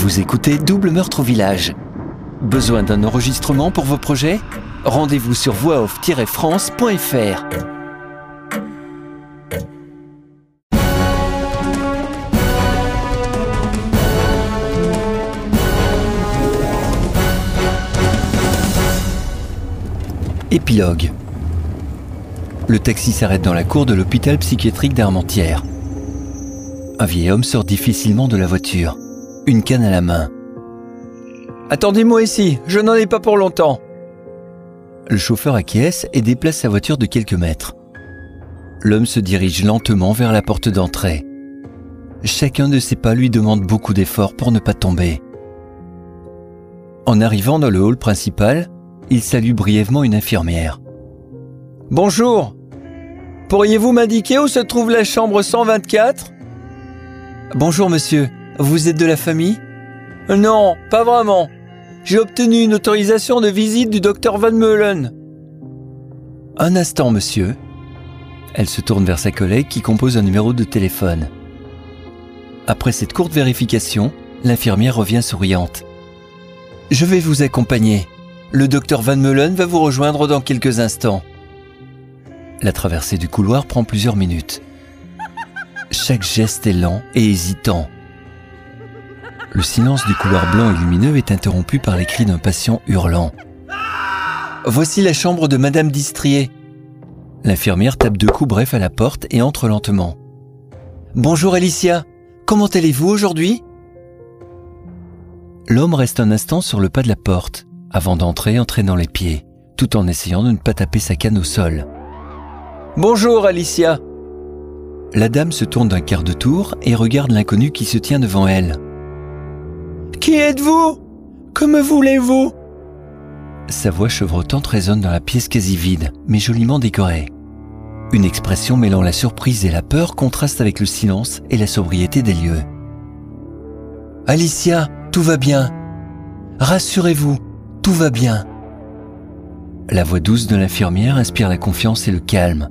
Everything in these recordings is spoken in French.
Vous écoutez Double Meurtre au Village. Besoin d'un enregistrement pour vos projets? Rendez-vous sur voixoff-france.fr. Épilogue. Le taxi s'arrête dans la cour de l'hôpital psychiatrique d'Armentières. Un vieil homme sort difficilement de la voiture, une canne à la main. Attendez-moi ici, je n'en ai pas pour longtemps. Le chauffeur acquiesce et déplace sa voiture de quelques mètres. L'homme se dirige lentement vers la porte d'entrée. Chacun de ses pas lui demande beaucoup d'efforts pour ne pas tomber. En arrivant dans le hall principal, il salue brièvement une infirmière. Bonjour. Pourriez-vous m'indiquer où se trouve la chambre 124 Bonjour monsieur, vous êtes de la famille? Non, pas vraiment. J'ai obtenu une autorisation de visite du docteur Van Meulen. Un instant monsieur. Elle se tourne vers sa collègue qui compose un numéro de téléphone. Après cette courte vérification, l'infirmière revient souriante. Je vais vous accompagner. Le docteur Van Meulen va vous rejoindre dans quelques instants. La traversée du couloir prend plusieurs minutes. Chaque geste est lent et hésitant. Le silence du couloir blanc et lumineux est interrompu par les cris d'un patient hurlant. Voici la chambre de Madame Distrier. L'infirmière tape deux coups brefs à la porte et entre lentement. Bonjour Alicia, comment allez-vous aujourd'hui? L'homme reste un instant sur le pas de la porte avant d'entrer en traînant les pieds, tout en essayant de ne pas taper sa canne au sol. Bonjour Alicia. La dame se tourne d'un quart de tour et regarde l'inconnu qui se tient devant elle. Qui êtes-vous? Que me voulez-vous? Sa voix chevrotante résonne dans la pièce quasi vide, mais joliment décorée. Une expression mêlant la surprise et la peur contraste avec le silence et la sobriété des lieux. Alicia, tout va bien. Rassurez-vous, tout va bien. La voix douce de l'infirmière inspire la confiance et le calme.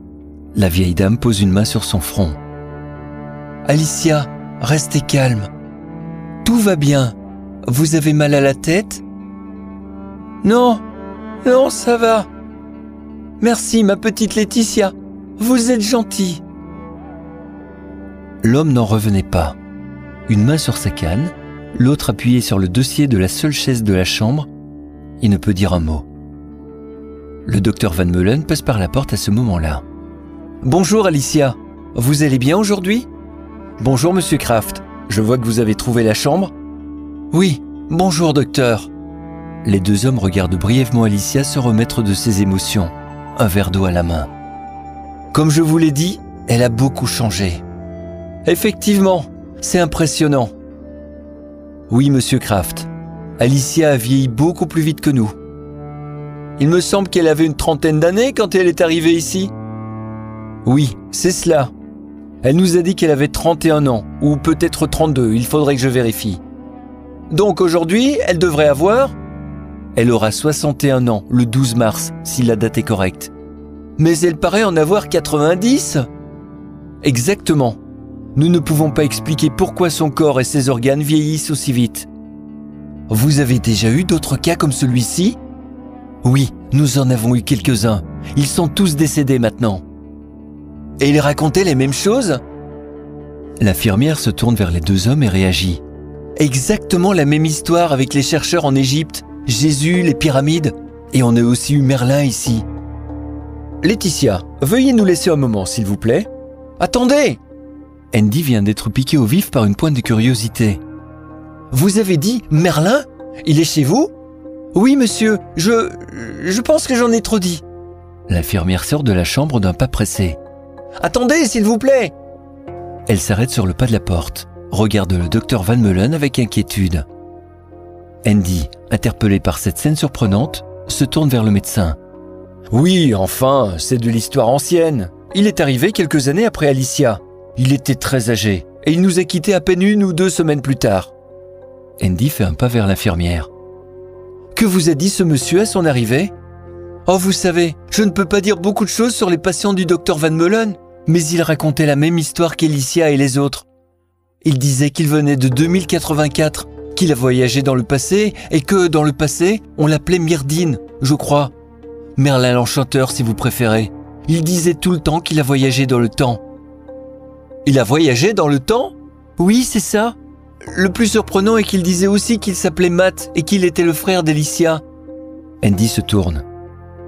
La vieille dame pose une main sur son front. Alicia, restez calme. Tout va bien. Vous avez mal à la tête? Non, non, ça va. Merci, ma petite Laetitia. Vous êtes gentille. L'homme n'en revenait pas. Une main sur sa canne, l'autre appuyée sur le dossier de la seule chaise de la chambre, il ne peut dire un mot. Le docteur Van Meulen passe par la porte à ce moment-là. Bonjour Alicia, vous allez bien aujourd'hui? Bonjour Monsieur Kraft, je vois que vous avez trouvé la chambre. Oui, bonjour docteur. Les deux hommes regardent brièvement Alicia se remettre de ses émotions, un verre d'eau à la main. Comme je vous l'ai dit, elle a beaucoup changé. Effectivement, c'est impressionnant. Oui, monsieur Kraft, Alicia a vieilli beaucoup plus vite que nous. Il me semble qu'elle avait une trentaine d'années quand elle est arrivée ici. Oui, c'est cela. Elle nous a dit qu'elle avait 31 ans, ou peut-être 32, il faudrait que je vérifie. Donc aujourd'hui, elle devrait avoir... Elle aura 61 ans le 12 mars, si la date est correcte. Mais elle paraît en avoir 90 Exactement. Nous ne pouvons pas expliquer pourquoi son corps et ses organes vieillissent aussi vite. Vous avez déjà eu d'autres cas comme celui-ci? Oui, nous en avons eu quelques-uns. Ils sont tous décédés maintenant. Et ils racontaient les mêmes choses? L'infirmière se tourne vers les deux hommes et réagit. Exactement la même histoire avec les chercheurs en Égypte, Jésus, les pyramides, et on a aussi eu Merlin ici. Laetitia, veuillez nous laisser un moment, s'il vous plaît. Attendez Andy vient d'être piqué au vif par une pointe de curiosité. Vous avez dit Merlin? Il est chez vous? Oui, monsieur, je. Je pense que j'en ai trop dit. L'infirmière sort de la chambre d'un pas pressé. Attendez, s'il vous plaît Elle s'arrête sur le pas de la porte, regarde le docteur Van Meulen avec inquiétude. Andy, interpellé par cette scène surprenante, se tourne vers le médecin. Oui, enfin, c'est de l'histoire ancienne. Il est arrivé quelques années après Alicia. Il était très âgé et il nous a quittés à peine une ou deux semaines plus tard. Andy fait un pas vers l'infirmière. Que vous a dit ce monsieur à son arrivée? Oh, vous savez, je ne peux pas dire beaucoup de choses sur les patients du docteur Van Meulen, mais il racontait la même histoire qu'Elicia et les autres. Il disait qu'il venait de 2084, qu'il a voyagé dans le passé et que dans le passé, on l'appelait Myrdine, je crois. Merlin l'Enchanteur si vous préférez. Il disait tout le temps qu'il a voyagé dans le temps. Il a voyagé dans le temps? Oui, c'est ça. Le plus surprenant est qu'il disait aussi qu'il s'appelait Matt et qu'il était le frère d'Alicia. Andy se tourne.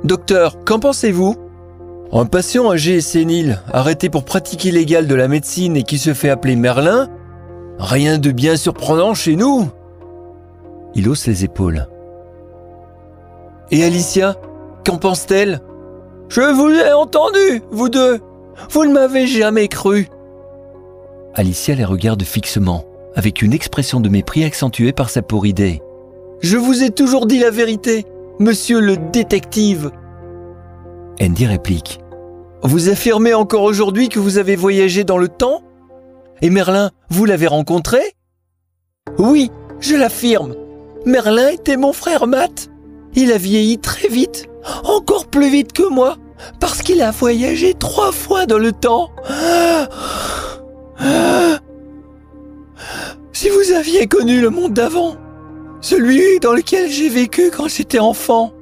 Docteur, qu'en pensez-vous? Un patient âgé et sénile, arrêté pour pratique illégale de la médecine et qui se fait appeler Merlin Rien de bien surprenant chez nous Il hausse les épaules. Et Alicia, qu'en pense-t-elle? Je vous ai entendu, vous deux Vous ne m'avez jamais cru Alicia les regarde fixement, avec une expression de mépris accentuée par sa idée. Je vous ai toujours dit la vérité, monsieur le détective Andy réplique. Vous affirmez encore aujourd'hui que vous avez voyagé dans le temps? Et Merlin, vous l'avez rencontré? Oui, je l'affirme. Merlin était mon frère Matt. Il a vieilli très vite, encore plus vite que moi, parce qu'il a voyagé trois fois dans le temps. Si vous aviez connu le monde d'avant, celui dans lequel j'ai vécu quand j'étais enfant,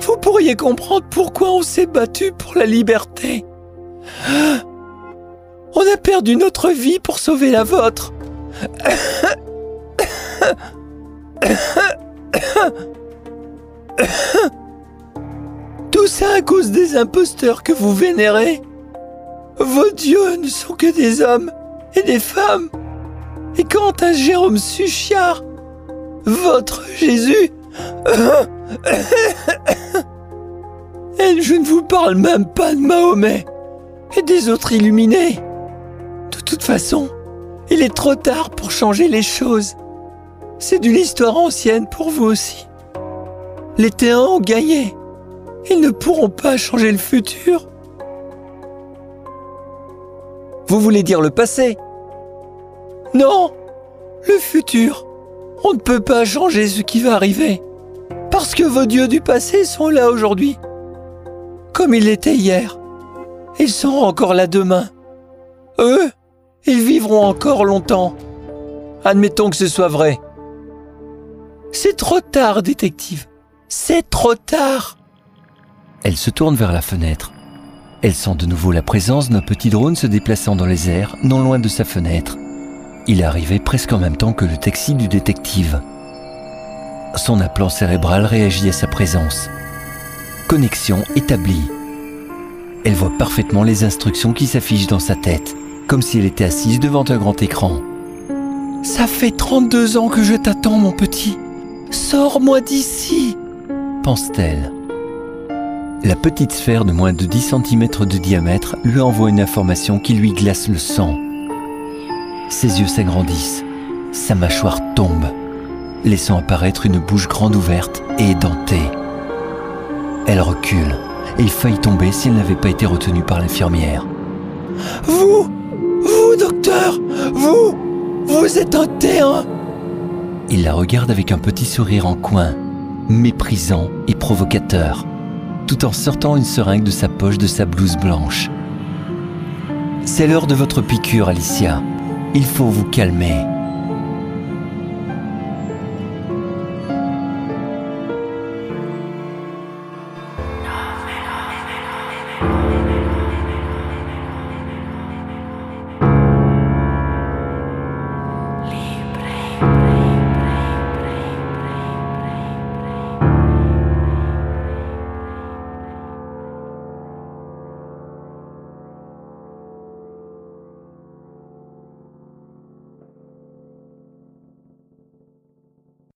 vous pourriez comprendre pourquoi on s'est battu pour la liberté. On a perdu notre vie pour sauver la vôtre. Tout ça à cause des imposteurs que vous vénérez. Vos dieux ne sont que des hommes et des femmes. Et quant à Jérôme Suchiard, votre Jésus... et je ne vous parle même pas de Mahomet et des autres illuminés. De toute façon, il est trop tard pour changer les choses. C'est d'une histoire ancienne pour vous aussi. Les Théens ont gagné. Ils ne pourront pas changer le futur. Vous voulez dire le passé? Non, le futur. On ne peut pas changer ce qui va arriver. Parce que vos dieux du passé sont là aujourd'hui. Comme ils l'étaient hier. Ils seront encore là demain. Eux, ils vivront encore longtemps. Admettons que ce soit vrai. C'est trop tard, détective. C'est trop tard. Elle se tourne vers la fenêtre. Elle sent de nouveau la présence d'un petit drone se déplaçant dans les airs, non loin de sa fenêtre. Il arrivé presque en même temps que le taxi du détective. Son appelant cérébral réagit à sa présence. Connexion établie. Elle voit parfaitement les instructions qui s'affichent dans sa tête comme si elle était assise devant un grand écran. Ça fait 32 ans que je t'attends, mon petit. Sors-moi d'ici, pense-t-elle. La petite sphère de moins de 10 cm de diamètre lui envoie une information qui lui glace le sang. Ses yeux s'agrandissent, sa mâchoire tombe, laissant apparaître une bouche grande ouverte et édentée. Elle recule et faillit tomber si elle n'avait pas été retenue par l'infirmière. Vous vous, docteur Vous Vous êtes un T1 Il la regarde avec un petit sourire en coin, méprisant et provocateur, tout en sortant une seringue de sa poche de sa blouse blanche. C'est l'heure de votre piqûre, Alicia. Il faut vous calmer.